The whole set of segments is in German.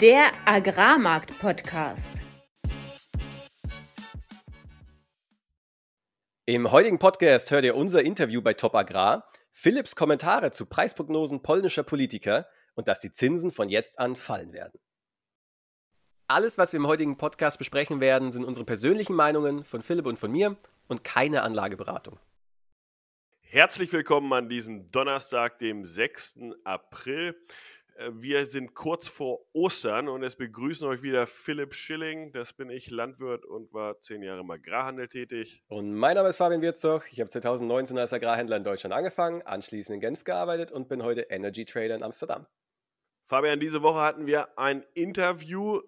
Der Agrarmarkt-Podcast. Im heutigen Podcast hört ihr unser Interview bei Top Agrar, Philips Kommentare zu Preisprognosen polnischer Politiker und dass die Zinsen von jetzt an fallen werden. Alles, was wir im heutigen Podcast besprechen werden, sind unsere persönlichen Meinungen von Philipp und von mir und keine Anlageberatung. Herzlich willkommen an diesem Donnerstag, dem 6. April. Äh, wir sind kurz vor Ostern und es begrüßen euch wieder Philipp Schilling. Das bin ich, Landwirt und war zehn Jahre im Agrarhandel tätig. Und mein Name ist Fabian Wirzog. Ich habe 2019 als Agrarhändler in Deutschland angefangen, anschließend in Genf gearbeitet und bin heute Energy Trader in Amsterdam. Fabian, diese Woche hatten wir ein Interview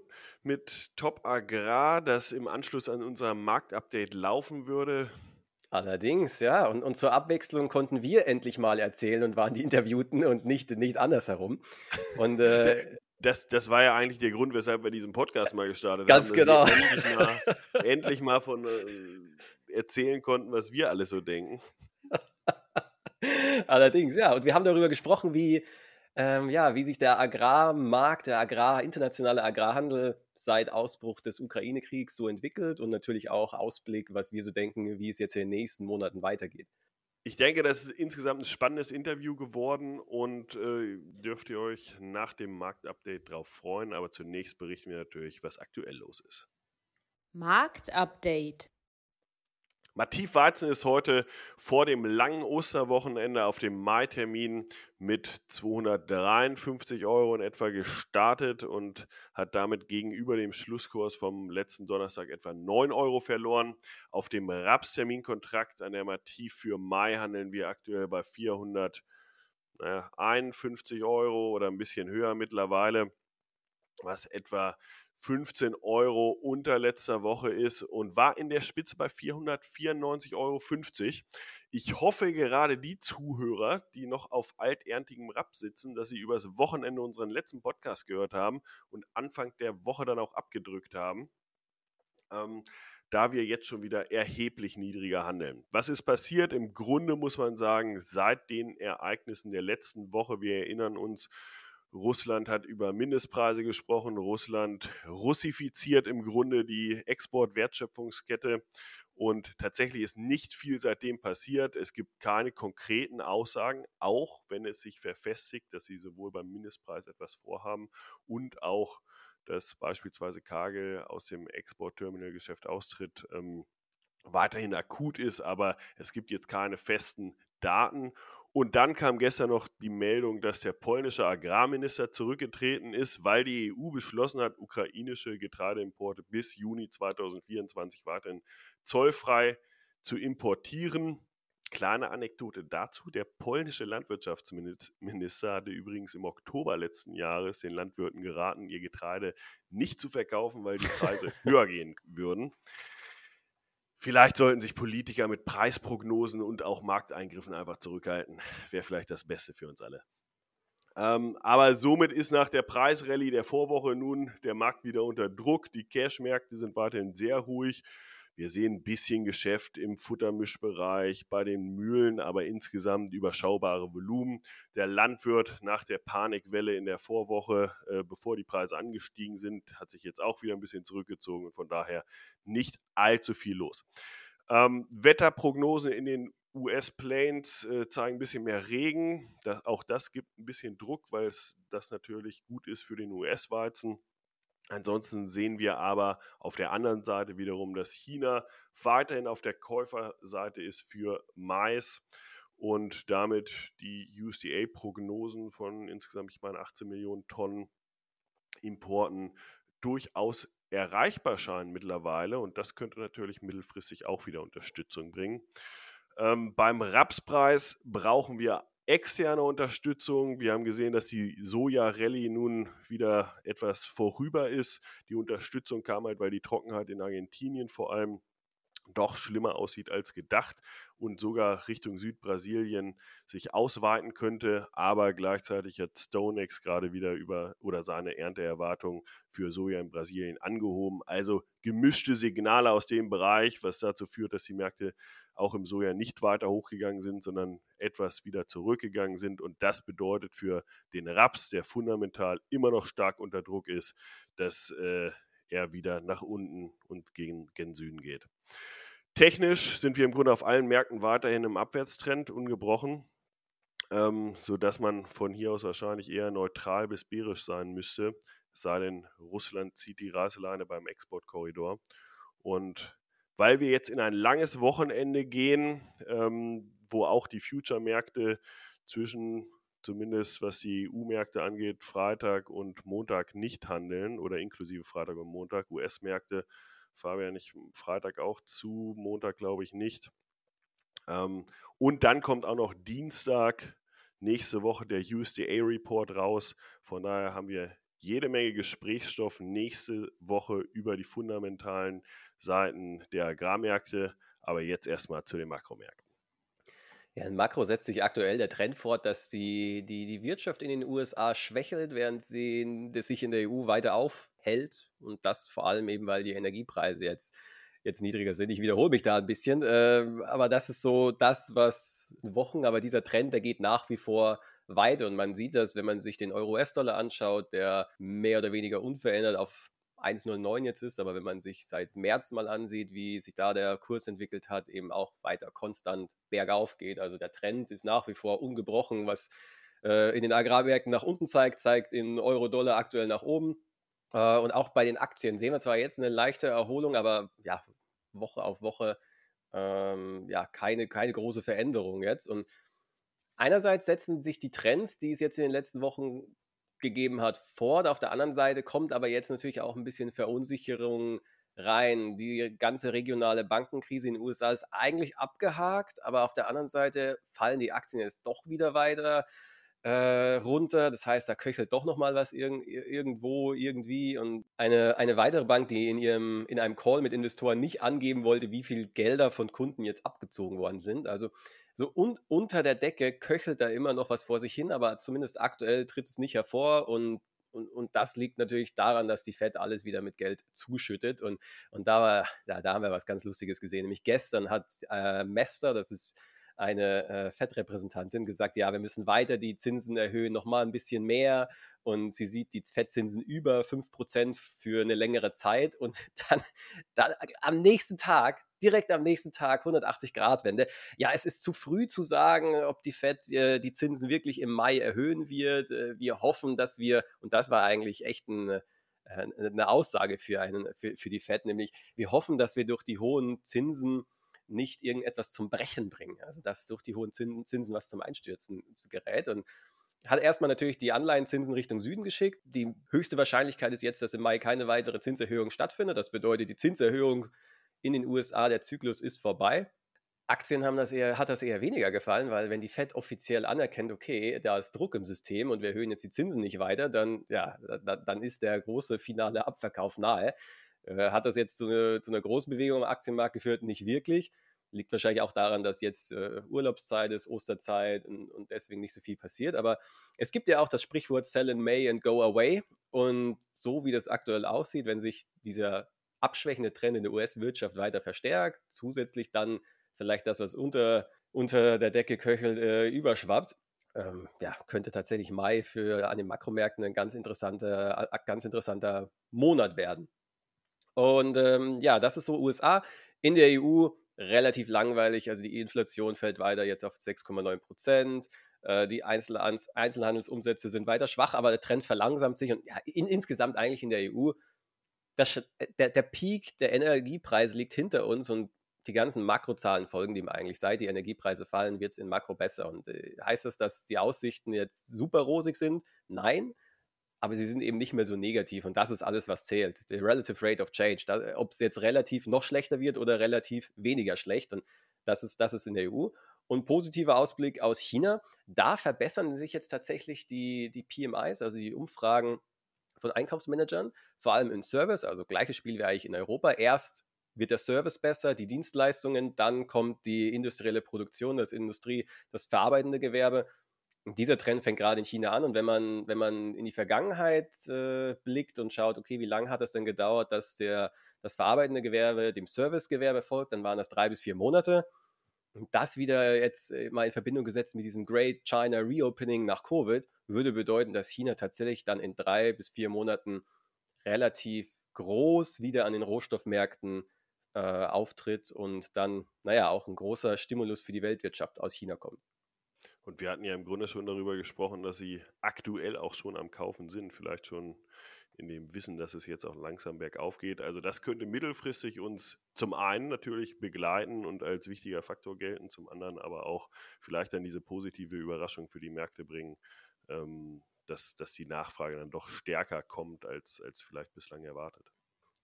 mit Top Agrar, das im Anschluss an unser Marktupdate laufen würde. Allerdings, ja. Und, und zur Abwechslung konnten wir endlich mal erzählen und waren die Interviewten und nicht, nicht andersherum. Und äh, das, das war ja eigentlich der Grund, weshalb wir diesen Podcast mal gestartet ganz haben. Ganz genau. Endlich mal, endlich mal von äh, erzählen konnten, was wir alle so denken. Allerdings, ja. Und wir haben darüber gesprochen, wie ähm, ja, wie sich der Agrarmarkt, der Agrar, internationale Agrarhandel seit Ausbruch des Ukraine-Kriegs so entwickelt und natürlich auch Ausblick, was wir so denken, wie es jetzt in den nächsten Monaten weitergeht. Ich denke, das ist insgesamt ein spannendes Interview geworden und äh, dürft ihr euch nach dem Marktupdate darauf freuen. Aber zunächst berichten wir natürlich, was aktuell los ist. Marktupdate. Mativ Weizen ist heute vor dem langen Osterwochenende auf dem Mai-Termin mit 253 Euro in etwa gestartet und hat damit gegenüber dem Schlusskurs vom letzten Donnerstag etwa 9 Euro verloren. Auf dem Raps-Terminkontrakt an der Mativ für Mai handeln wir aktuell bei 451 Euro oder ein bisschen höher mittlerweile, was etwa 15 Euro unter letzter Woche ist und war in der Spitze bei 494,50 Euro. Ich hoffe gerade die Zuhörer, die noch auf alterntigem Rapp sitzen, dass sie übers Wochenende unseren letzten Podcast gehört haben und Anfang der Woche dann auch abgedrückt haben. Ähm, da wir jetzt schon wieder erheblich niedriger handeln. Was ist passiert? Im Grunde muss man sagen, seit den Ereignissen der letzten Woche, wir erinnern uns, Russland hat über Mindestpreise gesprochen. Russland russifiziert im Grunde die Exportwertschöpfungskette. Und tatsächlich ist nicht viel seitdem passiert. Es gibt keine konkreten Aussagen, auch wenn es sich verfestigt, dass sie sowohl beim Mindestpreis etwas vorhaben und auch, dass beispielsweise Kagel aus dem Exportterminalgeschäft austritt, ähm, weiterhin akut ist. Aber es gibt jetzt keine festen Daten. Und dann kam gestern noch die Meldung, dass der polnische Agrarminister zurückgetreten ist, weil die EU beschlossen hat, ukrainische Getreideimporte bis Juni 2024 weiterhin zollfrei zu importieren. Kleine Anekdote dazu. Der polnische Landwirtschaftsminister hatte übrigens im Oktober letzten Jahres den Landwirten geraten, ihr Getreide nicht zu verkaufen, weil die Preise höher gehen würden. Vielleicht sollten sich Politiker mit Preisprognosen und auch Markteingriffen einfach zurückhalten. Wäre vielleicht das Beste für uns alle. Ähm, aber somit ist nach der Preisrallye der Vorwoche nun der Markt wieder unter Druck. Die Cashmärkte sind weiterhin sehr ruhig. Wir sehen ein bisschen Geschäft im Futtermischbereich bei den Mühlen, aber insgesamt überschaubare Volumen. Der Landwirt nach der Panikwelle in der Vorwoche, äh, bevor die Preise angestiegen sind, hat sich jetzt auch wieder ein bisschen zurückgezogen und von daher nicht allzu viel los. Ähm, Wetterprognosen in den US-Plains äh, zeigen ein bisschen mehr Regen. Das, auch das gibt ein bisschen Druck, weil es das natürlich gut ist für den US-Weizen. Ansonsten sehen wir aber auf der anderen Seite wiederum, dass China weiterhin auf der Käuferseite ist für Mais und damit die USDA-Prognosen von insgesamt, ich meine, 18 Millionen Tonnen Importen durchaus erreichbar scheinen mittlerweile. Und das könnte natürlich mittelfristig auch wieder Unterstützung bringen. Ähm, beim Rapspreis brauchen wir externe Unterstützung. Wir haben gesehen, dass die Soja-Rallye nun wieder etwas vorüber ist. Die Unterstützung kam halt, weil die Trockenheit in Argentinien vor allem doch schlimmer aussieht als gedacht und sogar Richtung Südbrasilien sich ausweiten könnte. Aber gleichzeitig hat StoneX gerade wieder über oder seine Ernteerwartung für Soja in Brasilien angehoben. Also gemischte Signale aus dem Bereich, was dazu führt, dass die Märkte auch im Soja nicht weiter hochgegangen sind, sondern etwas wieder zurückgegangen sind. Und das bedeutet für den Raps, der fundamental immer noch stark unter Druck ist, dass äh, er wieder nach unten und gegen, gen Süden geht. Technisch sind wir im Grunde auf allen Märkten weiterhin im Abwärtstrend ungebrochen, ähm, sodass man von hier aus wahrscheinlich eher neutral bis bärisch sein müsste, es sei denn, Russland zieht die Reißleine beim Exportkorridor. Und weil wir jetzt in ein langes Wochenende gehen, ähm, wo auch die Future-Märkte zwischen, zumindest was die EU-Märkte angeht, Freitag und Montag nicht handeln oder inklusive Freitag und Montag, US-Märkte Fabian, ich Freitag auch zu, Montag glaube ich nicht. Ähm, und dann kommt auch noch Dienstag nächste Woche der USDA-Report raus. Von daher haben wir jede Menge Gesprächsstoff nächste Woche über die fundamentalen Seiten der Agrarmärkte. Aber jetzt erstmal zu den Makromärkten. Ja, in Makro setzt sich aktuell der Trend fort, dass die, die, die Wirtschaft in den USA schwächelt, während sie das sich in der EU weiter aufhält. Und das vor allem eben, weil die Energiepreise jetzt, jetzt niedriger sind. Ich wiederhole mich da ein bisschen, äh, aber das ist so das, was Wochen, aber dieser Trend, der geht nach wie vor weiter. Und man sieht das, wenn man sich den Euro-US-Dollar anschaut, der mehr oder weniger unverändert auf 1,09 jetzt ist, aber wenn man sich seit März mal ansieht, wie sich da der Kurs entwickelt hat, eben auch weiter konstant bergauf geht. Also der Trend ist nach wie vor ungebrochen, was äh, in den Agrarmärkten nach unten zeigt, zeigt in Euro-Dollar aktuell nach oben. Äh, und auch bei den Aktien sehen wir zwar jetzt eine leichte Erholung, aber ja, Woche auf Woche ähm, ja, keine, keine große Veränderung jetzt. Und einerseits setzen sich die Trends, die es jetzt in den letzten Wochen gegeben hat, fort. Auf der anderen Seite kommt aber jetzt natürlich auch ein bisschen Verunsicherung rein. Die ganze regionale Bankenkrise in den USA ist eigentlich abgehakt, aber auf der anderen Seite fallen die Aktien jetzt doch wieder weiter äh, runter. Das heißt, da köchelt doch nochmal was irg irgendwo, irgendwie. Und eine, eine weitere Bank, die in, ihrem, in einem Call mit Investoren nicht angeben wollte, wie viel Gelder von Kunden jetzt abgezogen worden sind. Also so un unter der Decke köchelt da immer noch was vor sich hin, aber zumindest aktuell tritt es nicht hervor und und, und das liegt natürlich daran, dass die Fed alles wieder mit Geld zuschüttet. Und, und da, war, da, da haben wir was ganz Lustiges gesehen. Nämlich gestern hat äh, Mester, das ist eine äh, Fed-Repräsentantin, gesagt, ja, wir müssen weiter die Zinsen erhöhen, nochmal ein bisschen mehr. Und sie sieht die Fettzinsen über 5% für eine längere Zeit. Und dann, dann am nächsten Tag direkt am nächsten Tag 180 Grad Wende. Ja, es ist zu früh zu sagen, ob die Fed äh, die Zinsen wirklich im Mai erhöhen wird. Äh, wir hoffen, dass wir, und das war eigentlich echt ein, äh, eine Aussage für, einen, für, für die Fed, nämlich wir hoffen, dass wir durch die hohen Zinsen nicht irgendetwas zum Brechen bringen. Also dass durch die hohen Zinsen was zum Einstürzen gerät. Und hat erstmal natürlich die Anleihenzinsen Richtung Süden geschickt. Die höchste Wahrscheinlichkeit ist jetzt, dass im Mai keine weitere Zinserhöhung stattfindet. Das bedeutet, die Zinserhöhung in den USA, der Zyklus ist vorbei. Aktien haben das eher, hat das eher weniger gefallen, weil wenn die Fed offiziell anerkennt, okay, da ist Druck im System und wir erhöhen jetzt die Zinsen nicht weiter, dann, ja, da, dann ist der große finale Abverkauf nahe. Äh, hat das jetzt zu, eine, zu, einer großen Bewegung am Aktienmarkt geführt? Nicht wirklich. Liegt wahrscheinlich auch daran, dass jetzt äh, Urlaubszeit ist, Osterzeit und, und, deswegen nicht so viel passiert. Aber es gibt ja auch das Sprichwort Sell in May and go away. Und so wie das aktuell aussieht, wenn sich dieser abschwächende Trend in der US-Wirtschaft weiter verstärkt, zusätzlich dann vielleicht das, was unter, unter der Decke köchelt, äh, überschwappt. Ähm, ja, könnte tatsächlich Mai für an den Makromärkten ein ganz interessanter, ganz interessanter Monat werden. Und ähm, ja, das ist so USA. In der EU relativ langweilig. Also die Inflation fällt weiter jetzt auf 6,9 Prozent. Äh, die Einzelhandelsumsätze sind weiter schwach, aber der Trend verlangsamt sich. Und ja, in, insgesamt eigentlich in der EU das, äh, der, der Peak der Energiepreise liegt hinter uns und die ganzen Makrozahlen folgen dem eigentlich. Seit die Energiepreise fallen, wird es in Makro besser. Und äh, heißt das, dass die Aussichten jetzt super rosig sind? Nein, aber sie sind eben nicht mehr so negativ. Und das ist alles, was zählt. Der Relative Rate of Change. Ob es jetzt relativ noch schlechter wird oder relativ weniger schlecht. Und das ist, das ist in der EU. Und positiver Ausblick aus China. Da verbessern sich jetzt tatsächlich die, die PMIs, also die Umfragen von Einkaufsmanagern, vor allem im Service, also gleiches Spiel wie eigentlich in Europa. Erst wird der Service besser, die Dienstleistungen, dann kommt die industrielle Produktion, das Industrie, das verarbeitende Gewerbe. Dieser Trend fängt gerade in China an. Und wenn man, wenn man in die Vergangenheit äh, blickt und schaut, okay, wie lange hat es denn gedauert, dass der, das verarbeitende Gewerbe dem Servicegewerbe folgt, dann waren das drei bis vier Monate. Und das wieder jetzt äh, mal in Verbindung gesetzt mit diesem Great China Reopening nach Covid, würde bedeuten, dass China tatsächlich dann in drei bis vier Monaten relativ groß wieder an den Rohstoffmärkten äh, auftritt und dann, naja, auch ein großer Stimulus für die Weltwirtschaft aus China kommt. Und wir hatten ja im Grunde schon darüber gesprochen, dass sie aktuell auch schon am Kaufen sind, vielleicht schon in dem Wissen, dass es jetzt auch langsam bergauf geht. Also das könnte mittelfristig uns zum einen natürlich begleiten und als wichtiger Faktor gelten, zum anderen aber auch vielleicht dann diese positive Überraschung für die Märkte bringen, ähm, dass, dass die Nachfrage dann doch stärker kommt als, als vielleicht bislang erwartet.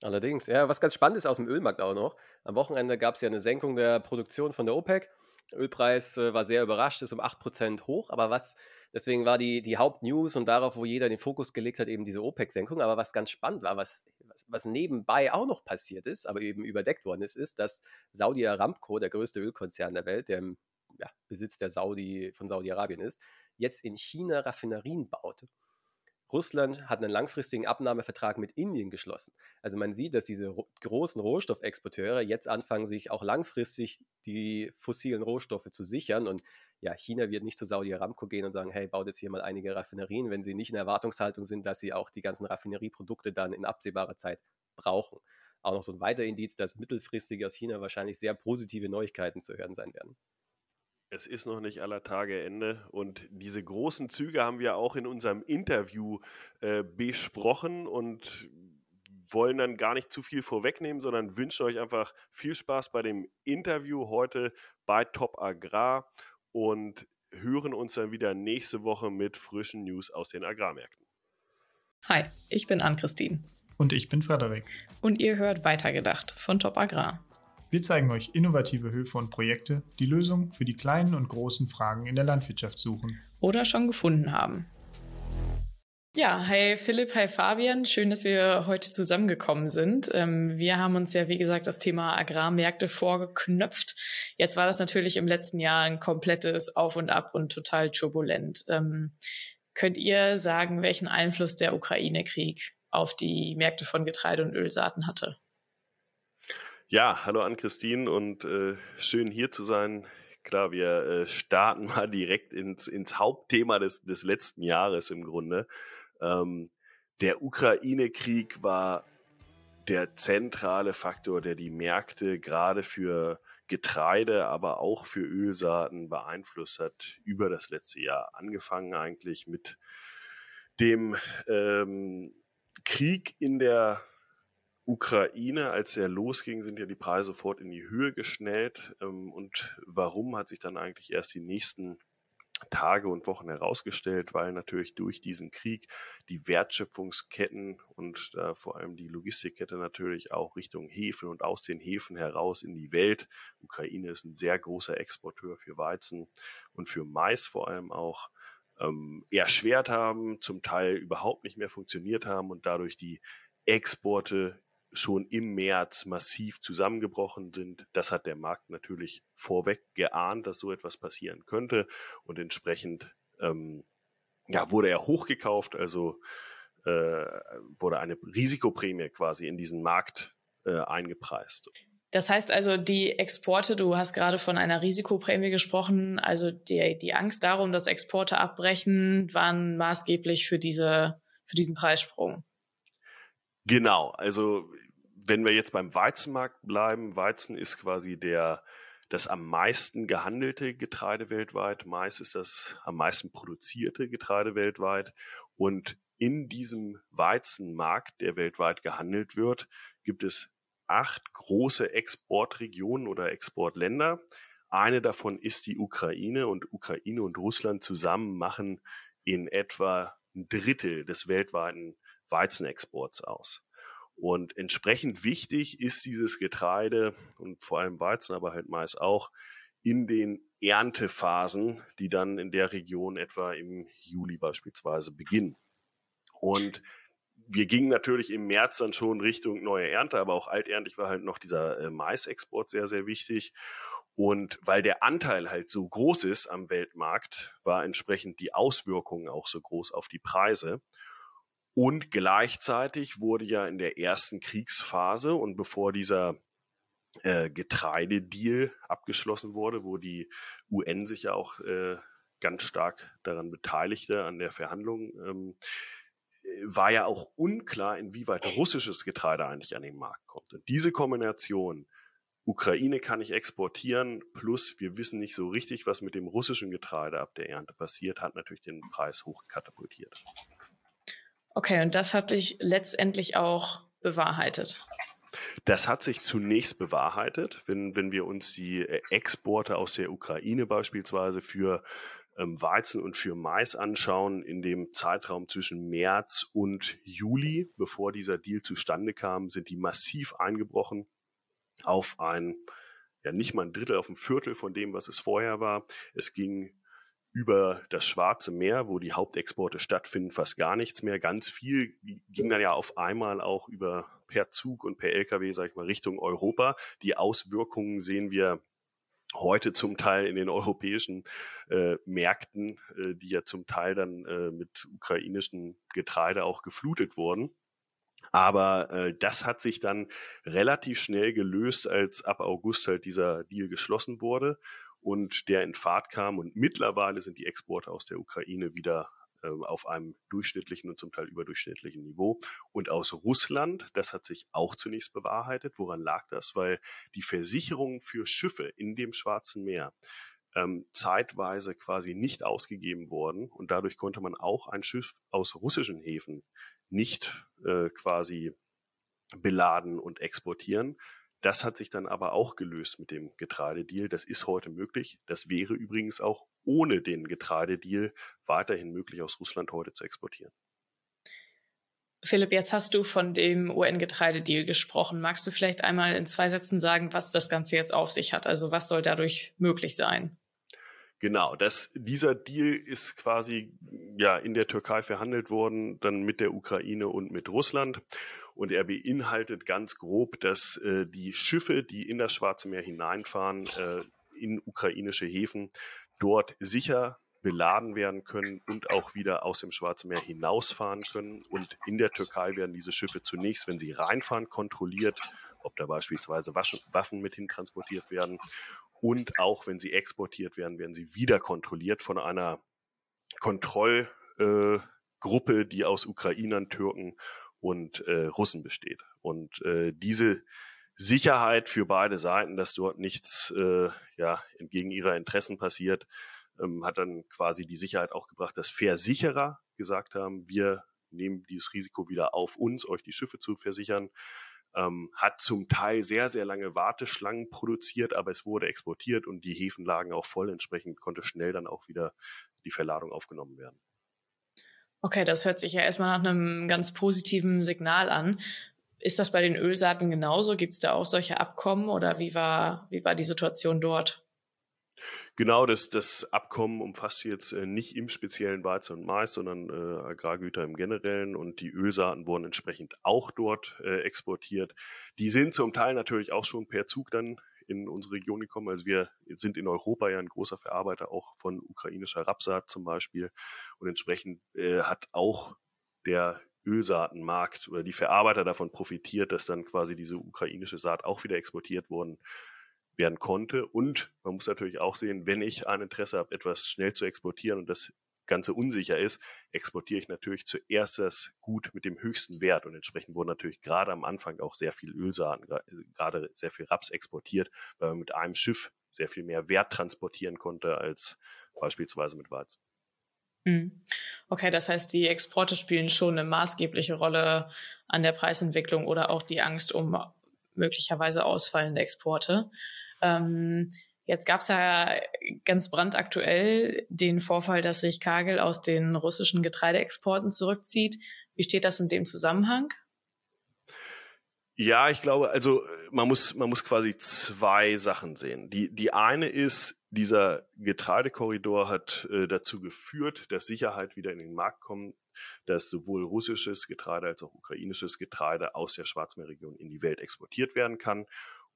Allerdings, ja, was ganz spannend ist aus dem Ölmarkt auch noch. Am Wochenende gab es ja eine Senkung der Produktion von der OPEC. Ölpreis äh, war sehr überrascht, ist um 8% hoch. Aber was, deswegen war die, die Hauptnews und darauf, wo jeder den Fokus gelegt hat, eben diese OPEC-Senkung. Aber was ganz spannend war, was, was, was, nebenbei auch noch passiert ist, aber eben überdeckt worden ist, ist, dass Saudi Aramco, der größte Ölkonzern der Welt, der im ja, Besitz der Saudi, von Saudi-Arabien ist, jetzt in China Raffinerien baut. Russland hat einen langfristigen Abnahmevertrag mit Indien geschlossen. Also man sieht, dass diese großen Rohstoffexporteure jetzt anfangen, sich auch langfristig die fossilen Rohstoffe zu sichern. Und ja, China wird nicht zu Saudi Aramco gehen und sagen, hey, baut jetzt hier mal einige Raffinerien, wenn sie nicht in Erwartungshaltung sind, dass sie auch die ganzen Raffinerieprodukte dann in absehbarer Zeit brauchen. Auch noch so ein weiterer Indiz, dass mittelfristig aus China wahrscheinlich sehr positive Neuigkeiten zu hören sein werden. Es ist noch nicht aller Tage Ende und diese großen Züge haben wir auch in unserem Interview äh, besprochen und wollen dann gar nicht zu viel vorwegnehmen, sondern wünschen euch einfach viel Spaß bei dem Interview heute bei Top Agrar und hören uns dann wieder nächste Woche mit frischen News aus den Agrarmärkten. Hi, ich bin Ann-Christine. Und ich bin Frederik. Und ihr hört Weitergedacht von Top Agrar. Wir zeigen euch innovative Höfe und Projekte, die Lösungen für die kleinen und großen Fragen in der Landwirtschaft suchen. Oder schon gefunden haben. Ja, hi Philipp, hi Fabian. Schön, dass wir heute zusammengekommen sind. Ähm, wir haben uns ja, wie gesagt, das Thema Agrarmärkte vorgeknöpft. Jetzt war das natürlich im letzten Jahr ein komplettes Auf und Ab und total turbulent. Ähm, könnt ihr sagen, welchen Einfluss der Ukraine-Krieg auf die Märkte von Getreide und Ölsaaten hatte? Ja, hallo an Christine und äh, schön hier zu sein. Klar, wir äh, starten mal direkt ins, ins Hauptthema des, des letzten Jahres im Grunde. Ähm, der Ukraine-Krieg war der zentrale Faktor, der die Märkte gerade für Getreide, aber auch für Ölsaaten beeinflusst hat über das letzte Jahr. Angefangen eigentlich mit dem ähm, Krieg in der Ukraine, als er losging, sind ja die Preise sofort in die Höhe geschnellt. Ähm, und warum hat sich dann eigentlich erst die nächsten Tage und Wochen herausgestellt, weil natürlich durch diesen Krieg die Wertschöpfungsketten und äh, vor allem die Logistikkette natürlich auch Richtung Häfen und aus den Häfen heraus in die Welt. Ukraine ist ein sehr großer Exporteur für Weizen und für Mais vor allem auch ähm, erschwert haben, zum Teil überhaupt nicht mehr funktioniert haben und dadurch die Exporte schon im März massiv zusammengebrochen sind. Das hat der Markt natürlich vorweg geahnt, dass so etwas passieren könnte und entsprechend ähm, ja, wurde er hochgekauft, also äh, wurde eine Risikoprämie quasi in diesen Markt äh, eingepreist. Das heißt also, die Exporte, du hast gerade von einer Risikoprämie gesprochen, also die, die Angst darum, dass Exporte abbrechen, waren maßgeblich für diese, für diesen Preissprung. Genau, also wenn wir jetzt beim Weizenmarkt bleiben, Weizen ist quasi der das am meisten gehandelte Getreide weltweit. Mais ist das am meisten produzierte Getreide weltweit. Und in diesem Weizenmarkt, der weltweit gehandelt wird, gibt es acht große Exportregionen oder Exportländer. Eine davon ist die Ukraine und Ukraine und Russland zusammen machen in etwa ein Drittel des weltweiten Weizenexports aus. Und entsprechend wichtig ist dieses Getreide und vor allem Weizen, aber halt Mais auch in den Erntephasen, die dann in der Region etwa im Juli beispielsweise beginnen. Und wir gingen natürlich im März dann schon Richtung neue Ernte, aber auch alterntig war halt noch dieser äh, Maisexport sehr, sehr wichtig. Und weil der Anteil halt so groß ist am Weltmarkt, war entsprechend die Auswirkungen auch so groß auf die Preise. Und gleichzeitig wurde ja in der ersten Kriegsphase und bevor dieser äh, Getreidedeal abgeschlossen wurde, wo die UN sich ja auch äh, ganz stark daran beteiligte, an der Verhandlung, ähm, war ja auch unklar, inwieweit russisches Getreide eigentlich an den Markt kommt. Und diese Kombination, Ukraine kann ich exportieren, plus wir wissen nicht so richtig, was mit dem russischen Getreide ab der Ernte passiert, hat natürlich den Preis hochkatapultiert. Okay, und das hat sich letztendlich auch bewahrheitet. Das hat sich zunächst bewahrheitet, wenn, wenn wir uns die äh, Exporte aus der Ukraine beispielsweise für ähm, Weizen und für Mais anschauen, in dem Zeitraum zwischen März und Juli, bevor dieser Deal zustande kam, sind die massiv eingebrochen auf ein, ja nicht mal ein Drittel, auf ein Viertel von dem, was es vorher war. Es ging über das Schwarze Meer, wo die Hauptexporte stattfinden, fast gar nichts mehr. Ganz viel ging dann ja auf einmal auch über per Zug und per LKW, sag ich mal, Richtung Europa. Die Auswirkungen sehen wir heute zum Teil in den europäischen äh, Märkten, äh, die ja zum Teil dann äh, mit ukrainischem Getreide auch geflutet wurden. Aber äh, das hat sich dann relativ schnell gelöst, als ab August halt dieser Deal geschlossen wurde und der in Fahrt kam. Und mittlerweile sind die Exporte aus der Ukraine wieder äh, auf einem durchschnittlichen und zum Teil überdurchschnittlichen Niveau. Und aus Russland, das hat sich auch zunächst bewahrheitet. Woran lag das? Weil die Versicherungen für Schiffe in dem Schwarzen Meer ähm, zeitweise quasi nicht ausgegeben wurden und dadurch konnte man auch ein Schiff aus russischen Häfen nicht äh, quasi beladen und exportieren. Das hat sich dann aber auch gelöst mit dem Getreidedeal. Das ist heute möglich. Das wäre übrigens auch ohne den Getreidedeal weiterhin möglich, aus Russland heute zu exportieren. Philipp, jetzt hast du von dem UN-Getreidedeal gesprochen. Magst du vielleicht einmal in zwei Sätzen sagen, was das Ganze jetzt auf sich hat? Also was soll dadurch möglich sein? Genau, das, dieser Deal ist quasi ja in der Türkei verhandelt worden, dann mit der Ukraine und mit Russland. Und er beinhaltet ganz grob, dass äh, die Schiffe, die in das Schwarze Meer hineinfahren, äh, in ukrainische Häfen, dort sicher beladen werden können und auch wieder aus dem Schwarzen Meer hinausfahren können. Und in der Türkei werden diese Schiffe zunächst, wenn sie reinfahren, kontrolliert, ob da beispielsweise Waffen mit hin transportiert werden. Und auch wenn sie exportiert werden, werden sie wieder kontrolliert von einer Kontrollgruppe, äh, die aus Ukrainern, Türken und äh, Russen besteht. Und äh, diese Sicherheit für beide Seiten, dass dort nichts äh, ja, entgegen ihrer Interessen passiert, ähm, hat dann quasi die Sicherheit auch gebracht, dass Versicherer gesagt haben, wir nehmen dieses Risiko wieder auf uns, euch die Schiffe zu versichern ähm, hat zum Teil sehr, sehr lange Warteschlangen produziert, aber es wurde exportiert und die Häfen lagen auch voll. Entsprechend konnte schnell dann auch wieder die Verladung aufgenommen werden. Okay, das hört sich ja erstmal nach einem ganz positiven Signal an. Ist das bei den Ölsaaten genauso? Gibt es da auch solche Abkommen oder wie war, wie war die Situation dort? Genau, das, das Abkommen umfasst jetzt äh, nicht im speziellen Weizen und Mais, sondern äh, Agrargüter im Generellen und die Ölsaaten wurden entsprechend auch dort äh, exportiert. Die sind zum Teil natürlich auch schon per Zug dann in unsere Region gekommen. Also wir sind in Europa ja ein großer Verarbeiter auch von ukrainischer Rapsaat zum Beispiel und entsprechend äh, hat auch der Ölsaatenmarkt oder die Verarbeiter davon profitiert, dass dann quasi diese ukrainische Saat auch wieder exportiert worden werden konnte. Und man muss natürlich auch sehen, wenn ich ein Interesse habe, etwas schnell zu exportieren und das Ganze unsicher ist, exportiere ich natürlich zuerst das Gut mit dem höchsten Wert. Und entsprechend wurden natürlich gerade am Anfang auch sehr viel Ölsaaten, gerade sehr viel Raps exportiert, weil man mit einem Schiff sehr viel mehr Wert transportieren konnte als beispielsweise mit Weizen. Hm. Okay, das heißt, die Exporte spielen schon eine maßgebliche Rolle an der Preisentwicklung oder auch die Angst um möglicherweise ausfallende Exporte. Ähm, jetzt gab es ja ganz brandaktuell den Vorfall, dass sich Kagel aus den russischen Getreideexporten zurückzieht. Wie steht das in dem Zusammenhang? Ja, ich glaube, also man muss, man muss quasi zwei Sachen sehen. Die, die eine ist, dieser Getreidekorridor hat äh, dazu geführt, dass Sicherheit wieder in den Markt kommt, dass sowohl russisches Getreide als auch ukrainisches Getreide aus der Schwarzmeerregion in die Welt exportiert werden kann.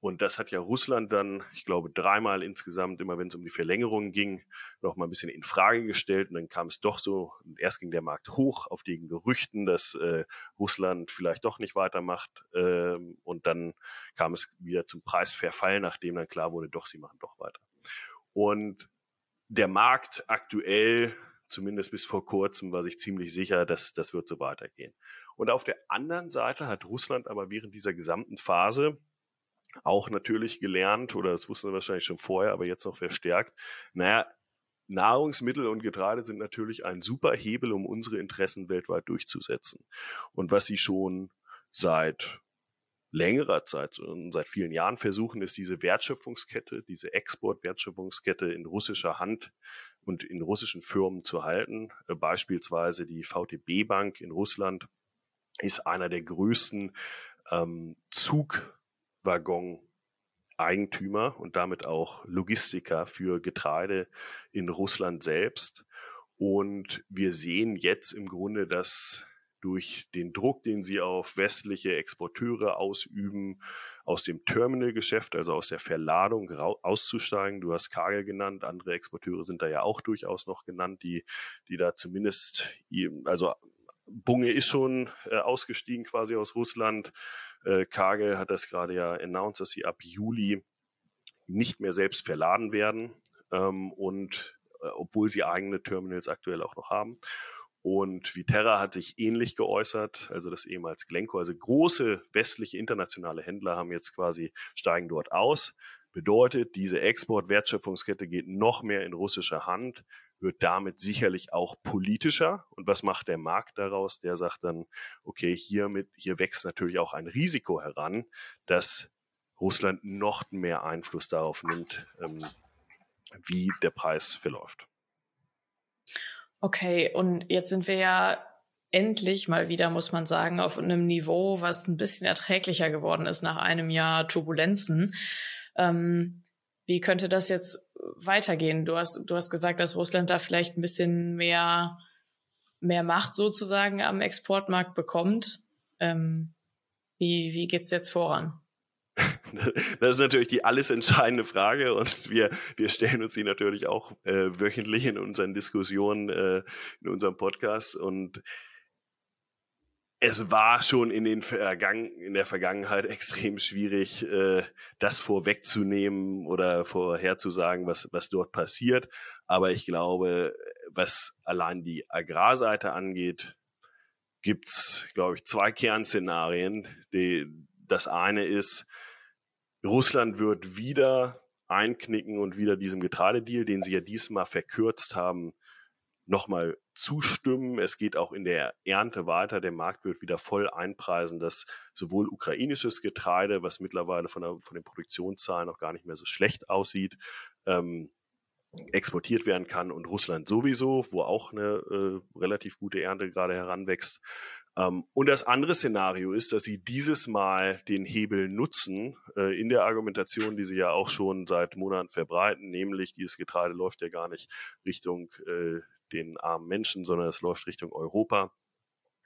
Und das hat ja Russland dann, ich glaube, dreimal insgesamt, immer wenn es um die Verlängerung ging, noch mal ein bisschen in Frage gestellt. Und dann kam es doch so, erst ging der Markt hoch auf den Gerüchten, dass äh, Russland vielleicht doch nicht weitermacht. Ähm, und dann kam es wieder zum Preisverfall, nachdem dann klar wurde, doch, sie machen doch weiter. Und der Markt aktuell, zumindest bis vor kurzem, war sich ziemlich sicher, dass das wird so weitergehen. Und auf der anderen Seite hat Russland aber während dieser gesamten Phase auch natürlich gelernt, oder das wussten wir wahrscheinlich schon vorher, aber jetzt noch verstärkt, naja, Nahrungsmittel und Getreide sind natürlich ein super Hebel, um unsere Interessen weltweit durchzusetzen. Und was sie schon seit längerer Zeit, seit vielen Jahren versuchen, ist diese Wertschöpfungskette, diese Export-Wertschöpfungskette in russischer Hand und in russischen Firmen zu halten. Äh, beispielsweise die VTB Bank in Russland ist einer der größten ähm, Zug Waggon-Eigentümer und damit auch Logistiker für Getreide in Russland selbst. Und wir sehen jetzt im Grunde, dass durch den Druck, den sie auf westliche Exporteure ausüben, aus dem Terminalgeschäft, also aus der Verladung auszusteigen. Du hast Kagel genannt, andere Exporteure sind da ja auch durchaus noch genannt, die, die da zumindest, also Bunge ist schon äh, ausgestiegen quasi aus Russland. Äh, Kagel hat das gerade ja announced, dass sie ab Juli nicht mehr selbst verladen werden ähm, und äh, obwohl sie eigene Terminals aktuell auch noch haben. Und Viterra hat sich ähnlich geäußert, also das ehemals Glencore, also große westliche internationale Händler haben jetzt quasi steigen dort aus. Bedeutet, diese Export-Wertschöpfungskette geht noch mehr in russische Hand wird damit sicherlich auch politischer. Und was macht der Markt daraus? Der sagt dann, okay, hiermit, hier wächst natürlich auch ein Risiko heran, dass Russland noch mehr Einfluss darauf nimmt, ähm, wie der Preis verläuft. Okay, und jetzt sind wir ja endlich mal wieder, muss man sagen, auf einem Niveau, was ein bisschen erträglicher geworden ist nach einem Jahr Turbulenzen. Ähm, wie könnte das jetzt weitergehen? Du hast, du hast gesagt, dass Russland da vielleicht ein bisschen mehr, mehr Macht sozusagen am Exportmarkt bekommt. Ähm, wie, wie geht's jetzt voran? Das ist natürlich die alles entscheidende Frage und wir, wir stellen uns die natürlich auch äh, wöchentlich in unseren Diskussionen, äh, in unserem Podcast und es war schon in, den Vergangen, in der Vergangenheit extrem schwierig, äh, das vorwegzunehmen oder vorherzusagen, was, was dort passiert. Aber ich glaube, was allein die Agrarseite angeht, gibt's, glaube ich, zwei Kernszenarien. Die, das eine ist, Russland wird wieder einknicken und wieder diesem Getreidedeal, den sie ja diesmal verkürzt haben, nochmal zustimmen. Es geht auch in der Ernte weiter. Der Markt wird wieder voll einpreisen, dass sowohl ukrainisches Getreide, was mittlerweile von, der, von den Produktionszahlen noch gar nicht mehr so schlecht aussieht, ähm, exportiert werden kann und Russland sowieso, wo auch eine äh, relativ gute Ernte gerade heranwächst. Ähm, und das andere Szenario ist, dass sie dieses Mal den Hebel nutzen äh, in der Argumentation, die sie ja auch schon seit Monaten verbreiten, nämlich dieses Getreide läuft ja gar nicht Richtung äh, den armen Menschen, sondern es läuft Richtung Europa.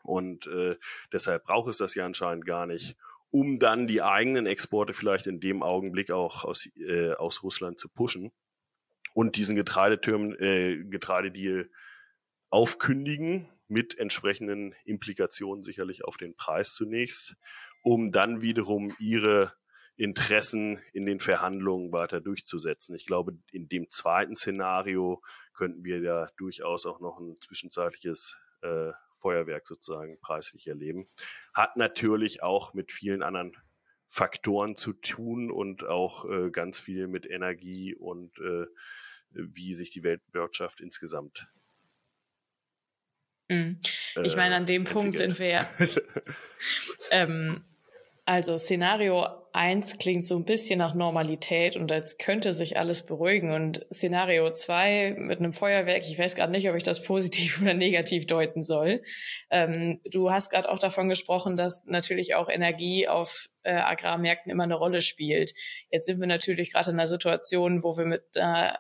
Und äh, deshalb braucht es das ja anscheinend gar nicht, um dann die eigenen Exporte vielleicht in dem Augenblick auch aus, äh, aus Russland zu pushen und diesen Getreidetürmen, äh, Getreidedeal aufkündigen mit entsprechenden Implikationen sicherlich auf den Preis zunächst, um dann wiederum ihre Interessen in den Verhandlungen weiter durchzusetzen. Ich glaube, in dem zweiten Szenario könnten wir ja durchaus auch noch ein zwischenzeitliches äh, Feuerwerk sozusagen preislich erleben. Hat natürlich auch mit vielen anderen Faktoren zu tun und auch äh, ganz viel mit Energie und äh, wie sich die Weltwirtschaft insgesamt. Mhm. Ich meine, an dem äh, Punkt sind wir ja. ähm, Also Szenario 1 klingt so ein bisschen nach Normalität und als könnte sich alles beruhigen. Und Szenario 2 mit einem Feuerwerk, ich weiß gerade nicht, ob ich das positiv oder negativ deuten soll. Ähm, du hast gerade auch davon gesprochen, dass natürlich auch Energie auf äh, Agrarmärkten immer eine Rolle spielt. Jetzt sind wir natürlich gerade in einer Situation, wo wir mit einer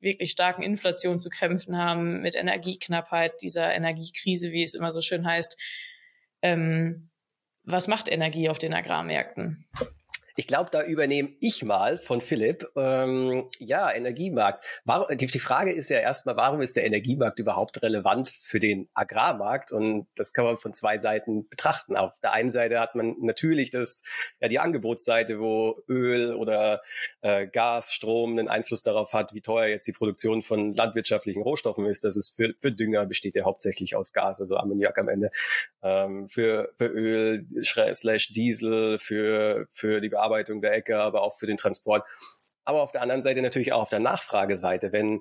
wirklich starken Inflation zu kämpfen haben, mit Energieknappheit, dieser Energiekrise, wie es immer so schön heißt. Ähm, was macht Energie auf den Agrarmärkten? Ich glaube, da übernehme ich mal von Philipp. Ähm, ja, Energiemarkt. Warum, die, die Frage ist ja erstmal, warum ist der Energiemarkt überhaupt relevant für den Agrarmarkt? Und das kann man von zwei Seiten betrachten. Auf der einen Seite hat man natürlich das, ja, die Angebotsseite, wo Öl oder äh, Gas, Strom einen Einfluss darauf hat, wie teuer jetzt die Produktion von landwirtschaftlichen Rohstoffen ist. Das ist für, für Dünger besteht ja hauptsächlich aus Gas, also Ammoniak am Ende. Ähm, für, für Öl slash Diesel, für, für die Bearbeitung Bearbeitung der Ecke, aber auch für den Transport. Aber auf der anderen Seite natürlich auch auf der Nachfrageseite. Wenn,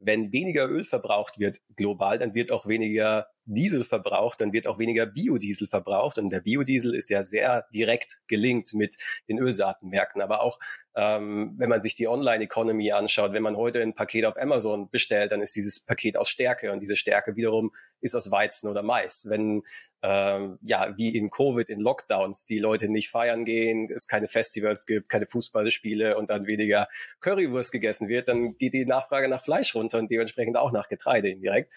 wenn weniger Öl verbraucht wird global, dann wird auch weniger Diesel verbraucht, dann wird auch weniger Biodiesel verbraucht. Und der Biodiesel ist ja sehr direkt gelinkt mit den Ölsaatenmärkten. Aber auch ähm, wenn man sich die Online-Economy anschaut, wenn man heute ein Paket auf Amazon bestellt, dann ist dieses Paket aus Stärke und diese Stärke wiederum ist aus Weizen oder Mais. Wenn ähm, ja wie in Covid, in Lockdowns, die Leute nicht feiern gehen, es keine Festivals gibt, keine Fußballspiele und dann weniger Currywurst gegessen wird, dann geht die Nachfrage nach Fleisch runter und dementsprechend auch nach Getreide indirekt.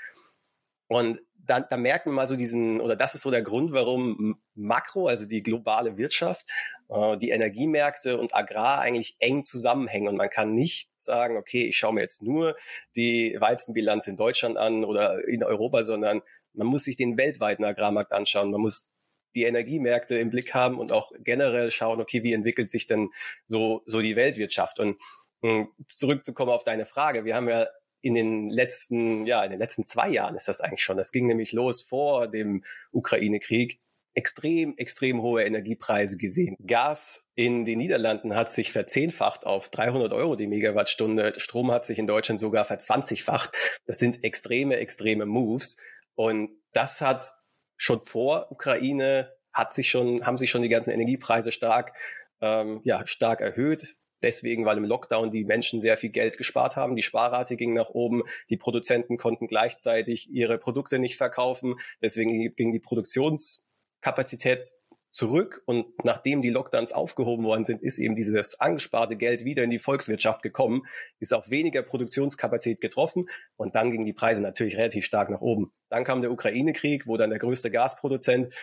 Und da, da merkt man mal so diesen, oder das ist so der Grund, warum Makro, also die globale Wirtschaft, äh, die Energiemärkte und Agrar eigentlich eng zusammenhängen. Und man kann nicht sagen, okay, ich schaue mir jetzt nur die Weizenbilanz in Deutschland an oder in Europa, sondern man muss sich den weltweiten Agrarmarkt anschauen. Man muss die Energiemärkte im Blick haben und auch generell schauen, okay, wie entwickelt sich denn so, so die Weltwirtschaft? Und um zurückzukommen auf deine Frage, wir haben ja in den letzten, ja, in den letzten zwei Jahren ist das eigentlich schon. Das ging nämlich los vor dem Ukraine-Krieg. Extrem, extrem hohe Energiepreise gesehen. Gas in den Niederlanden hat sich verzehnfacht auf 300 Euro die Megawattstunde. Strom hat sich in Deutschland sogar verzwanzigfacht. Das sind extreme, extreme Moves. Und das hat schon vor Ukraine hat sich schon, haben sich schon die ganzen Energiepreise stark, ähm, ja, stark erhöht. Deswegen, weil im Lockdown die Menschen sehr viel Geld gespart haben. Die Sparrate ging nach oben. Die Produzenten konnten gleichzeitig ihre Produkte nicht verkaufen. Deswegen ging die Produktionskapazität zurück. Und nachdem die Lockdowns aufgehoben worden sind, ist eben dieses angesparte Geld wieder in die Volkswirtschaft gekommen, ist auf weniger Produktionskapazität getroffen. Und dann gingen die Preise natürlich relativ stark nach oben. Dann kam der Ukraine-Krieg, wo dann der größte Gasproduzent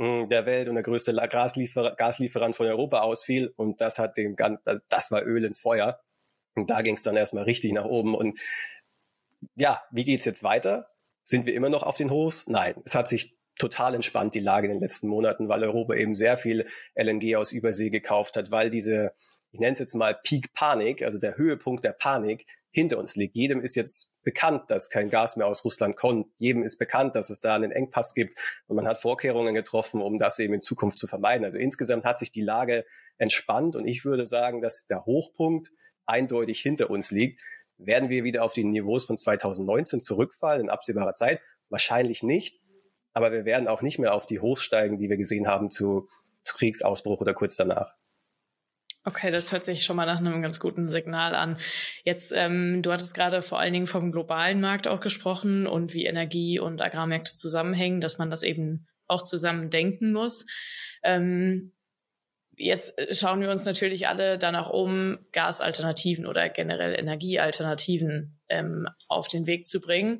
der Welt und der größte Gasliefer Gaslieferant von Europa ausfiel. Und das hat dem ganz, das war Öl ins Feuer. Und da ging es dann erstmal richtig nach oben. Und ja, wie geht's jetzt weiter? Sind wir immer noch auf den Hochs? Nein, es hat sich total entspannt, die Lage in den letzten Monaten, weil Europa eben sehr viel LNG aus Übersee gekauft hat, weil diese, ich nenne es jetzt mal Peak Panik, also der Höhepunkt der Panik, hinter uns liegt. Jedem ist jetzt bekannt, dass kein Gas mehr aus Russland kommt. Jedem ist bekannt, dass es da einen Engpass gibt und man hat Vorkehrungen getroffen, um das eben in Zukunft zu vermeiden. Also insgesamt hat sich die Lage entspannt und ich würde sagen, dass der Hochpunkt eindeutig hinter uns liegt. Werden wir wieder auf die Niveaus von 2019 zurückfallen in absehbarer Zeit? Wahrscheinlich nicht. Aber wir werden auch nicht mehr auf die Hochs steigen, die wir gesehen haben zu, zu Kriegsausbruch oder kurz danach. Okay, das hört sich schon mal nach einem ganz guten Signal an. Jetzt, ähm, du hattest gerade vor allen Dingen vom globalen Markt auch gesprochen und wie Energie und Agrarmärkte zusammenhängen, dass man das eben auch zusammen denken muss. Ähm, jetzt äh, schauen wir uns natürlich alle danach um, Gasalternativen oder generell Energiealternativen ähm, auf den Weg zu bringen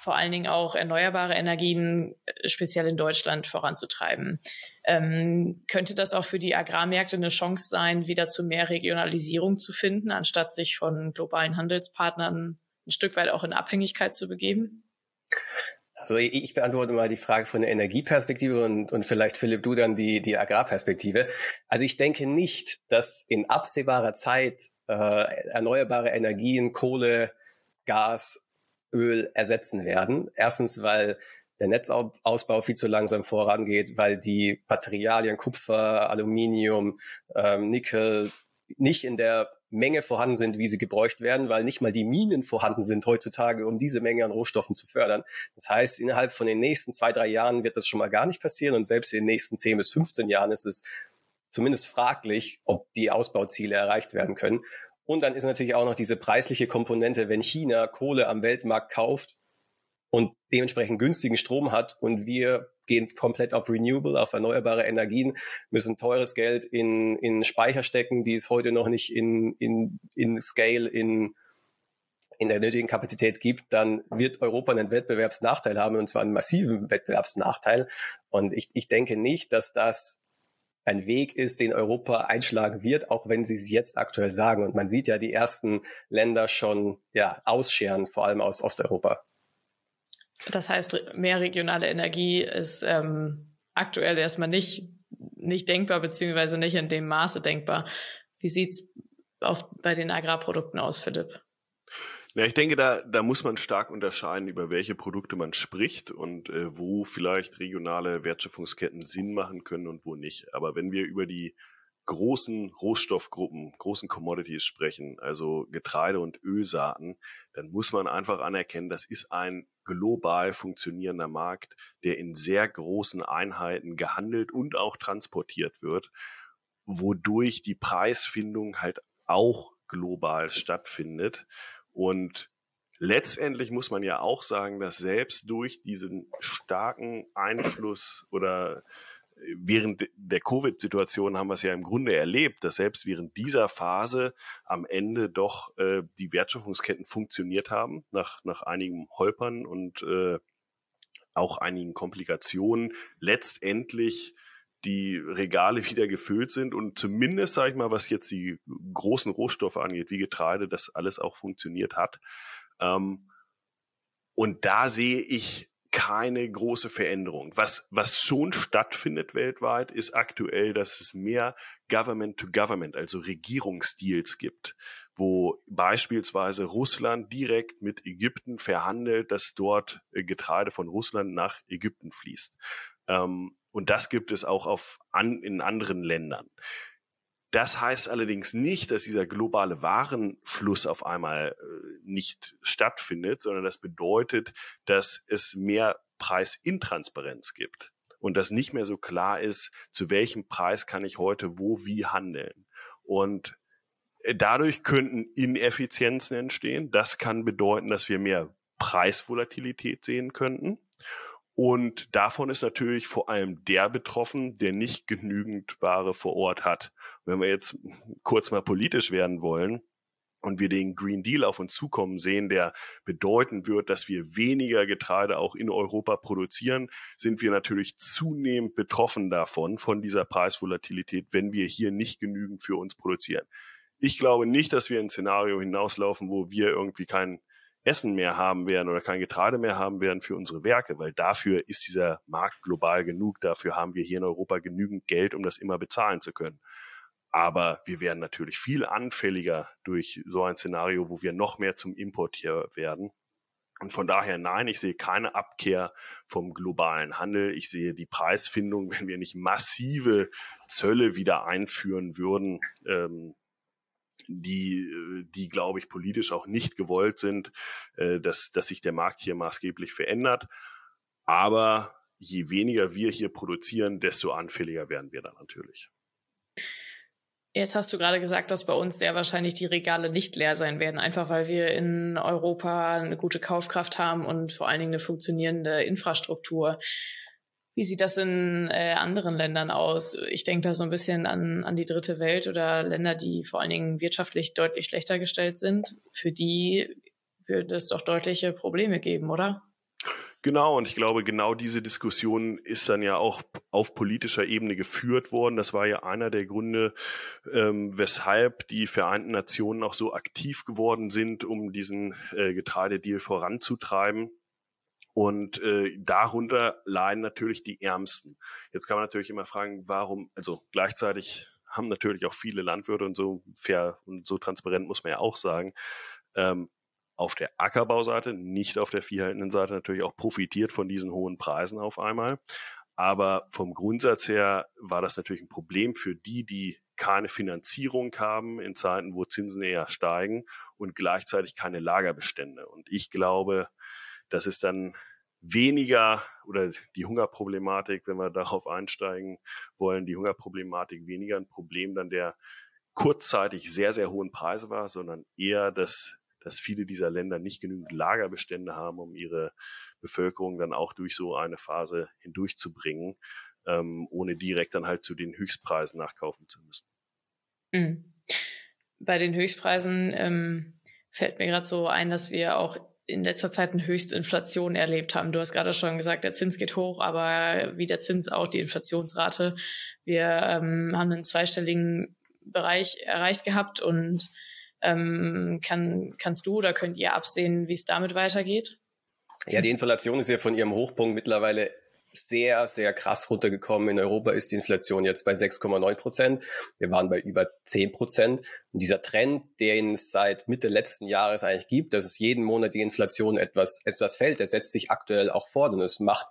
vor allen Dingen auch erneuerbare Energien äh, speziell in Deutschland voranzutreiben. Ähm, könnte das auch für die Agrarmärkte eine Chance sein, wieder zu mehr Regionalisierung zu finden, anstatt sich von globalen Handelspartnern ein Stück weit auch in Abhängigkeit zu begeben? Also ich beantworte mal die Frage von der Energieperspektive und, und vielleicht Philipp, du dann die, die Agrarperspektive. Also ich denke nicht, dass in absehbarer Zeit äh, erneuerbare Energien, Kohle, Gas Öl ersetzen werden. Erstens, weil der Netzausbau viel zu langsam vorangeht, weil die Materialien Kupfer, Aluminium, ähm, Nickel nicht in der Menge vorhanden sind, wie sie gebräucht werden, weil nicht mal die Minen vorhanden sind heutzutage, um diese Menge an Rohstoffen zu fördern. Das heißt, innerhalb von den nächsten zwei, drei Jahren wird das schon mal gar nicht passieren und selbst in den nächsten zehn bis 15 Jahren ist es zumindest fraglich, ob die Ausbauziele erreicht werden können. Und dann ist natürlich auch noch diese preisliche Komponente, wenn China Kohle am Weltmarkt kauft und dementsprechend günstigen Strom hat und wir gehen komplett auf Renewable, auf erneuerbare Energien, müssen teures Geld in, in Speicher stecken, die es heute noch nicht in, in, in Scale, in, in der nötigen Kapazität gibt, dann wird Europa einen Wettbewerbsnachteil haben und zwar einen massiven Wettbewerbsnachteil. Und ich, ich denke nicht, dass das ein Weg ist, den Europa einschlagen wird, auch wenn sie es jetzt aktuell sagen. Und man sieht ja die ersten Länder schon ja, ausscheren, vor allem aus Osteuropa. Das heißt, mehr regionale Energie ist ähm, aktuell erstmal nicht, nicht denkbar, beziehungsweise nicht in dem Maße denkbar. Wie sieht's auf, bei den Agrarprodukten aus, Philipp? Ja, ich denke, da, da muss man stark unterscheiden, über welche Produkte man spricht und äh, wo vielleicht regionale Wertschöpfungsketten Sinn machen können und wo nicht. Aber wenn wir über die großen Rohstoffgruppen, großen Commodities sprechen, also Getreide und Ölsaaten, dann muss man einfach anerkennen, das ist ein global funktionierender Markt, der in sehr großen Einheiten gehandelt und auch transportiert wird, wodurch die Preisfindung halt auch global stattfindet. Und letztendlich muss man ja auch sagen, dass selbst durch diesen starken Einfluss oder äh, während der Covid-Situation haben wir es ja im Grunde erlebt, dass selbst während dieser Phase am Ende doch äh, die Wertschöpfungsketten funktioniert haben, nach, nach einigem Holpern und äh, auch einigen Komplikationen. Letztendlich die Regale wieder gefüllt sind und zumindest, sage ich mal, was jetzt die großen Rohstoffe angeht, wie Getreide, das alles auch funktioniert hat. Ähm, und da sehe ich keine große Veränderung. Was, was schon stattfindet weltweit, ist aktuell, dass es mehr Government-to-Government, also Regierungsdeals gibt, wo beispielsweise Russland direkt mit Ägypten verhandelt, dass dort Getreide von Russland nach Ägypten fließt. Ähm, und das gibt es auch auf an, in anderen Ländern. Das heißt allerdings nicht, dass dieser globale Warenfluss auf einmal äh, nicht stattfindet, sondern das bedeutet, dass es mehr Preisintransparenz gibt und dass nicht mehr so klar ist, zu welchem Preis kann ich heute wo wie handeln. Und äh, dadurch könnten Ineffizienzen entstehen. Das kann bedeuten, dass wir mehr Preisvolatilität sehen könnten. Und davon ist natürlich vor allem der betroffen, der nicht genügend Ware vor Ort hat. Wenn wir jetzt kurz mal politisch werden wollen, und wir den Green Deal auf uns zukommen sehen, der bedeuten wird, dass wir weniger Getreide auch in Europa produzieren, sind wir natürlich zunehmend betroffen davon, von dieser Preisvolatilität, wenn wir hier nicht genügend für uns produzieren. Ich glaube nicht, dass wir ein Szenario hinauslaufen, wo wir irgendwie kein Essen mehr haben werden oder kein Getreide mehr haben werden für unsere Werke, weil dafür ist dieser Markt global genug, dafür haben wir hier in Europa genügend Geld, um das immer bezahlen zu können. Aber wir werden natürlich viel anfälliger durch so ein Szenario, wo wir noch mehr zum Importier werden. Und von daher, nein, ich sehe keine Abkehr vom globalen Handel. Ich sehe die Preisfindung, wenn wir nicht massive Zölle wieder einführen würden, ähm, die, äh, die glaube ich, politisch auch nicht gewollt sind, äh, dass, dass sich der Markt hier maßgeblich verändert. Aber je weniger wir hier produzieren, desto anfälliger werden wir dann natürlich. Jetzt hast du gerade gesagt, dass bei uns sehr wahrscheinlich die Regale nicht leer sein werden, einfach weil wir in Europa eine gute Kaufkraft haben und vor allen Dingen eine funktionierende Infrastruktur. Wie sieht das in äh, anderen Ländern aus? Ich denke da so ein bisschen an, an die dritte Welt oder Länder, die vor allen Dingen wirtschaftlich deutlich schlechter gestellt sind. Für die würde es doch deutliche Probleme geben, oder? Genau, und ich glaube, genau diese Diskussion ist dann ja auch auf politischer Ebene geführt worden. Das war ja einer der Gründe, ähm, weshalb die Vereinten Nationen auch so aktiv geworden sind, um diesen äh, Getreidedeal voranzutreiben. Und äh, darunter leiden natürlich die Ärmsten. Jetzt kann man natürlich immer fragen, warum, also gleichzeitig haben natürlich auch viele Landwirte und so fair und so transparent muss man ja auch sagen, ähm, auf der Ackerbauseite, nicht auf der viehhaltenden Seite natürlich auch profitiert von diesen hohen Preisen auf einmal. Aber vom Grundsatz her war das natürlich ein Problem für die, die keine Finanzierung haben in Zeiten, wo Zinsen eher steigen und gleichzeitig keine Lagerbestände. Und ich glaube, das ist dann weniger oder die Hungerproblematik, wenn wir darauf einsteigen wollen, die Hungerproblematik weniger ein Problem dann der kurzzeitig sehr, sehr hohen Preise war, sondern eher das dass viele dieser Länder nicht genügend Lagerbestände haben, um ihre Bevölkerung dann auch durch so eine Phase hindurchzubringen, ähm, ohne direkt dann halt zu den Höchstpreisen nachkaufen zu müssen. Mhm. Bei den Höchstpreisen ähm, fällt mir gerade so ein, dass wir auch in letzter Zeit eine Höchstinflation erlebt haben. Du hast gerade schon gesagt, der Zins geht hoch, aber wie der Zins auch die Inflationsrate. Wir ähm, haben einen zweistelligen Bereich erreicht gehabt und ähm, kann, kannst du oder könnt ihr absehen, wie es damit weitergeht? Ja, die Inflation ist ja von ihrem Hochpunkt mittlerweile sehr, sehr krass runtergekommen. In Europa ist die Inflation jetzt bei 6,9 Prozent. Wir waren bei über 10 Prozent. Und dieser Trend, den es seit Mitte letzten Jahres eigentlich gibt, dass es jeden Monat die Inflation etwas, etwas fällt, der setzt sich aktuell auch fort. Und es macht,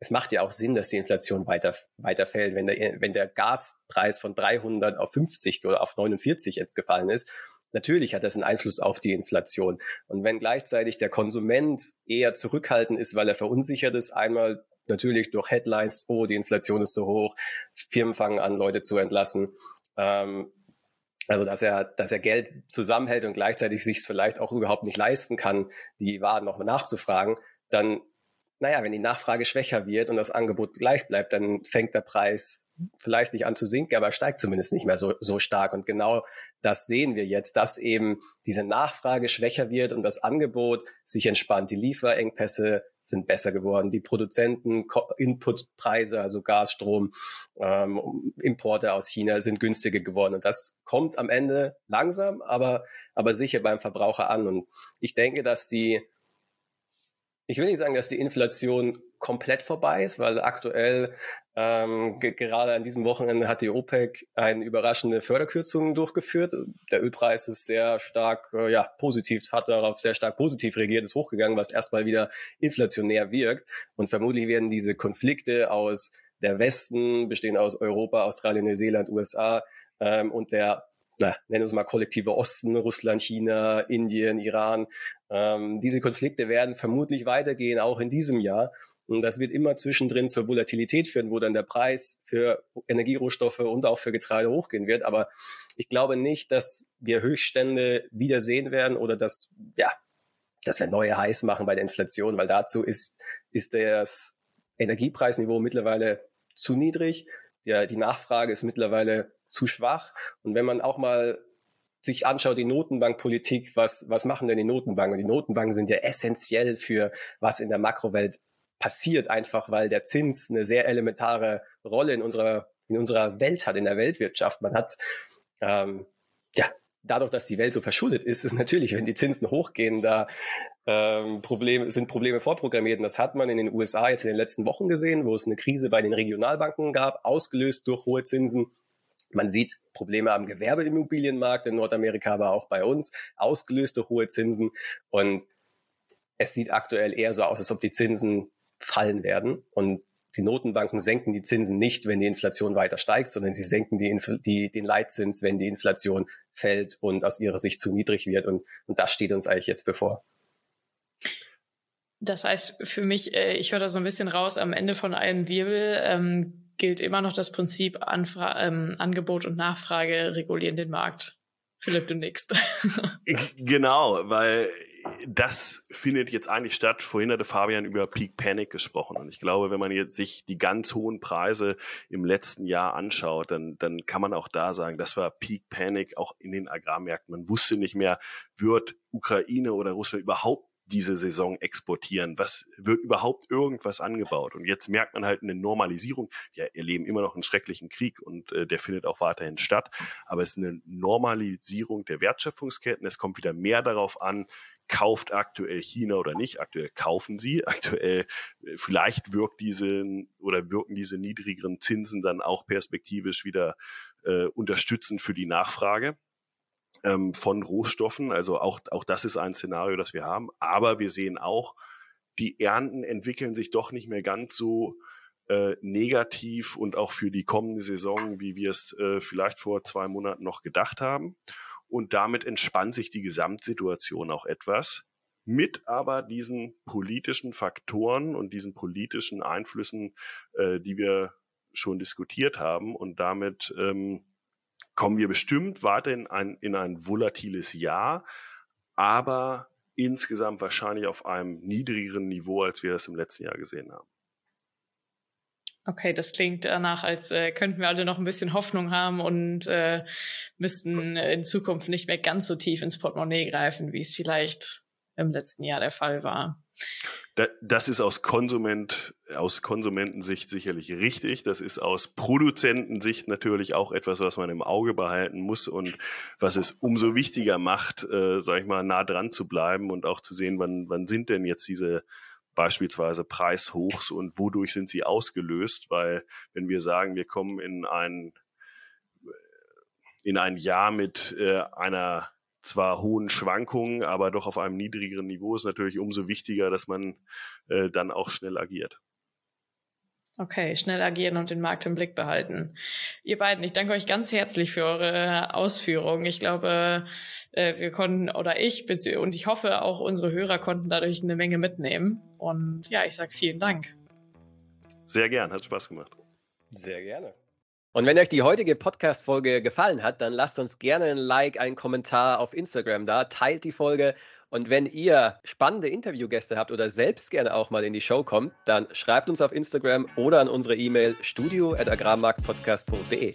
es macht ja auch Sinn, dass die Inflation weiter, weiter fällt. Wenn der, wenn der Gaspreis von 300 auf 50 oder auf 49 jetzt gefallen ist, Natürlich hat das einen Einfluss auf die Inflation. Und wenn gleichzeitig der Konsument eher zurückhaltend ist, weil er verunsichert ist, einmal natürlich durch Headlines, oh, die Inflation ist so hoch, Firmen fangen an, Leute zu entlassen. Ähm, also dass er, dass er Geld zusammenhält und gleichzeitig sich vielleicht auch überhaupt nicht leisten kann, die Waren nochmal nachzufragen, dann, naja, wenn die Nachfrage schwächer wird und das Angebot gleich bleibt, dann fängt der Preis vielleicht nicht an zu sinken, aber steigt zumindest nicht mehr so, so stark. Und genau das sehen wir jetzt, dass eben diese Nachfrage schwächer wird und das Angebot sich entspannt. Die Lieferengpässe sind besser geworden. Die Produzenten, Inputpreise, also Gas, Strom, ähm, Importe aus China sind günstiger geworden. Und das kommt am Ende langsam, aber, aber sicher beim Verbraucher an. Und ich denke, dass die, ich will nicht sagen, dass die Inflation komplett vorbei ist, weil aktuell ähm, gerade an diesem Wochenende hat die OPEC eine überraschende Förderkürzung durchgeführt. Der Ölpreis ist sehr stark, äh, ja, positiv, hat darauf sehr stark positiv reagiert, ist hochgegangen, was erstmal wieder inflationär wirkt. Und vermutlich werden diese Konflikte aus der Westen, bestehen aus Europa, Australien, Neuseeland, USA ähm, und der na, nennen wir es mal kollektive Osten, Russland, China, Indien, Iran. Ähm, diese Konflikte werden vermutlich weitergehen, auch in diesem Jahr. Und das wird immer zwischendrin zur Volatilität führen, wo dann der Preis für Energierohstoffe und auch für Getreide hochgehen wird. Aber ich glaube nicht, dass wir Höchststände wieder sehen werden oder dass, ja, dass wir neue heiß machen bei der Inflation, weil dazu ist, ist das Energiepreisniveau mittlerweile zu niedrig. Der, die Nachfrage ist mittlerweile zu schwach. Und wenn man auch mal sich anschaut, die Notenbankpolitik, was, was machen denn die Notenbanken? Die Notenbanken sind ja essentiell für was in der Makrowelt passiert, einfach weil der Zins eine sehr elementare Rolle in unserer, in unserer Welt hat, in der Weltwirtschaft. Man hat, ähm, ja, dadurch, dass die Welt so verschuldet ist, ist natürlich, wenn die Zinsen hochgehen, da ähm, Probleme, sind Probleme vorprogrammiert. Und das hat man in den USA jetzt in den letzten Wochen gesehen, wo es eine Krise bei den Regionalbanken gab, ausgelöst durch hohe Zinsen. Man sieht Probleme am Gewerbeimmobilienmarkt in Nordamerika, aber auch bei uns, ausgelöst durch hohe Zinsen. Und es sieht aktuell eher so aus, als ob die Zinsen fallen werden. Und die Notenbanken senken die Zinsen nicht, wenn die Inflation weiter steigt, sondern sie senken die, die, den Leitzins, wenn die Inflation fällt und aus ihrer Sicht zu niedrig wird. Und, und das steht uns eigentlich jetzt bevor. Das heißt für mich, äh, ich höre da so ein bisschen raus, am Ende von einem Wirbel ähm, gilt immer noch das Prinzip Anfra ähm, Angebot und Nachfrage regulieren den Markt. Philipp, du nix. genau, weil das findet jetzt eigentlich statt. Vorhin hatte Fabian über Peak Panic gesprochen. Und ich glaube, wenn man jetzt sich die ganz hohen Preise im letzten Jahr anschaut, dann, dann kann man auch da sagen, das war Peak Panic auch in den Agrarmärkten. Man wusste nicht mehr, wird Ukraine oder Russland überhaupt diese Saison exportieren? Was wird überhaupt irgendwas angebaut? Und jetzt merkt man halt eine Normalisierung. Ja, wir erleben immer noch einen schrecklichen Krieg und äh, der findet auch weiterhin statt. Aber es ist eine Normalisierung der Wertschöpfungsketten. Es kommt wieder mehr darauf an, kauft aktuell China oder nicht. Aktuell kaufen sie. Aktuell äh, vielleicht wirkt diese oder wirken diese niedrigeren Zinsen dann auch perspektivisch wieder äh, unterstützend für die Nachfrage ähm, von Rohstoffen. Also auch, auch das ist ein Szenario, das wir haben. Aber wir sehen auch, die Ernten entwickeln sich doch nicht mehr ganz so äh, negativ und auch für die kommende Saison, wie wir es äh, vielleicht vor zwei Monaten noch gedacht haben. Und damit entspannt sich die Gesamtsituation auch etwas. mit aber diesen politischen Faktoren und diesen politischen Einflüssen, äh, die wir schon diskutiert haben. Und damit ähm, kommen wir bestimmt weiter in ein, in ein volatiles Jahr, aber insgesamt wahrscheinlich auf einem niedrigeren Niveau, als wir das im letzten Jahr gesehen haben. Okay, das klingt danach, als äh, könnten wir alle noch ein bisschen Hoffnung haben und äh, müssten in Zukunft nicht mehr ganz so tief ins Portemonnaie greifen, wie es vielleicht im letzten Jahr der Fall war. Das ist aus Konsument, aus Konsumentensicht sicherlich richtig. Das ist aus Produzentensicht natürlich auch etwas, was man im Auge behalten muss und was es umso wichtiger macht, äh, sag ich mal, nah dran zu bleiben und auch zu sehen, wann, wann sind denn jetzt diese beispielsweise Preishochs und wodurch sind sie ausgelöst, weil wenn wir sagen, wir kommen in ein, in ein Jahr mit äh, einer zwar hohen Schwankungen, aber doch auf einem niedrigeren Niveau ist natürlich umso wichtiger, dass man äh, dann auch schnell agiert. Okay, schnell agieren und den Markt im Blick behalten. Ihr beiden, ich danke euch ganz herzlich für eure Ausführungen. Ich glaube, äh, wir konnten, oder ich, und ich hoffe auch unsere Hörer konnten dadurch eine Menge mitnehmen. Und ja, ich sage vielen Dank. Sehr gern, hat Spaß gemacht. Sehr gerne. Und wenn euch die heutige Podcast-Folge gefallen hat, dann lasst uns gerne ein Like, einen Kommentar auf Instagram da, teilt die Folge und wenn ihr spannende Interviewgäste habt oder selbst gerne auch mal in die Show kommt, dann schreibt uns auf Instagram oder an unsere E-Mail studio.agrarmarktpodcast.de.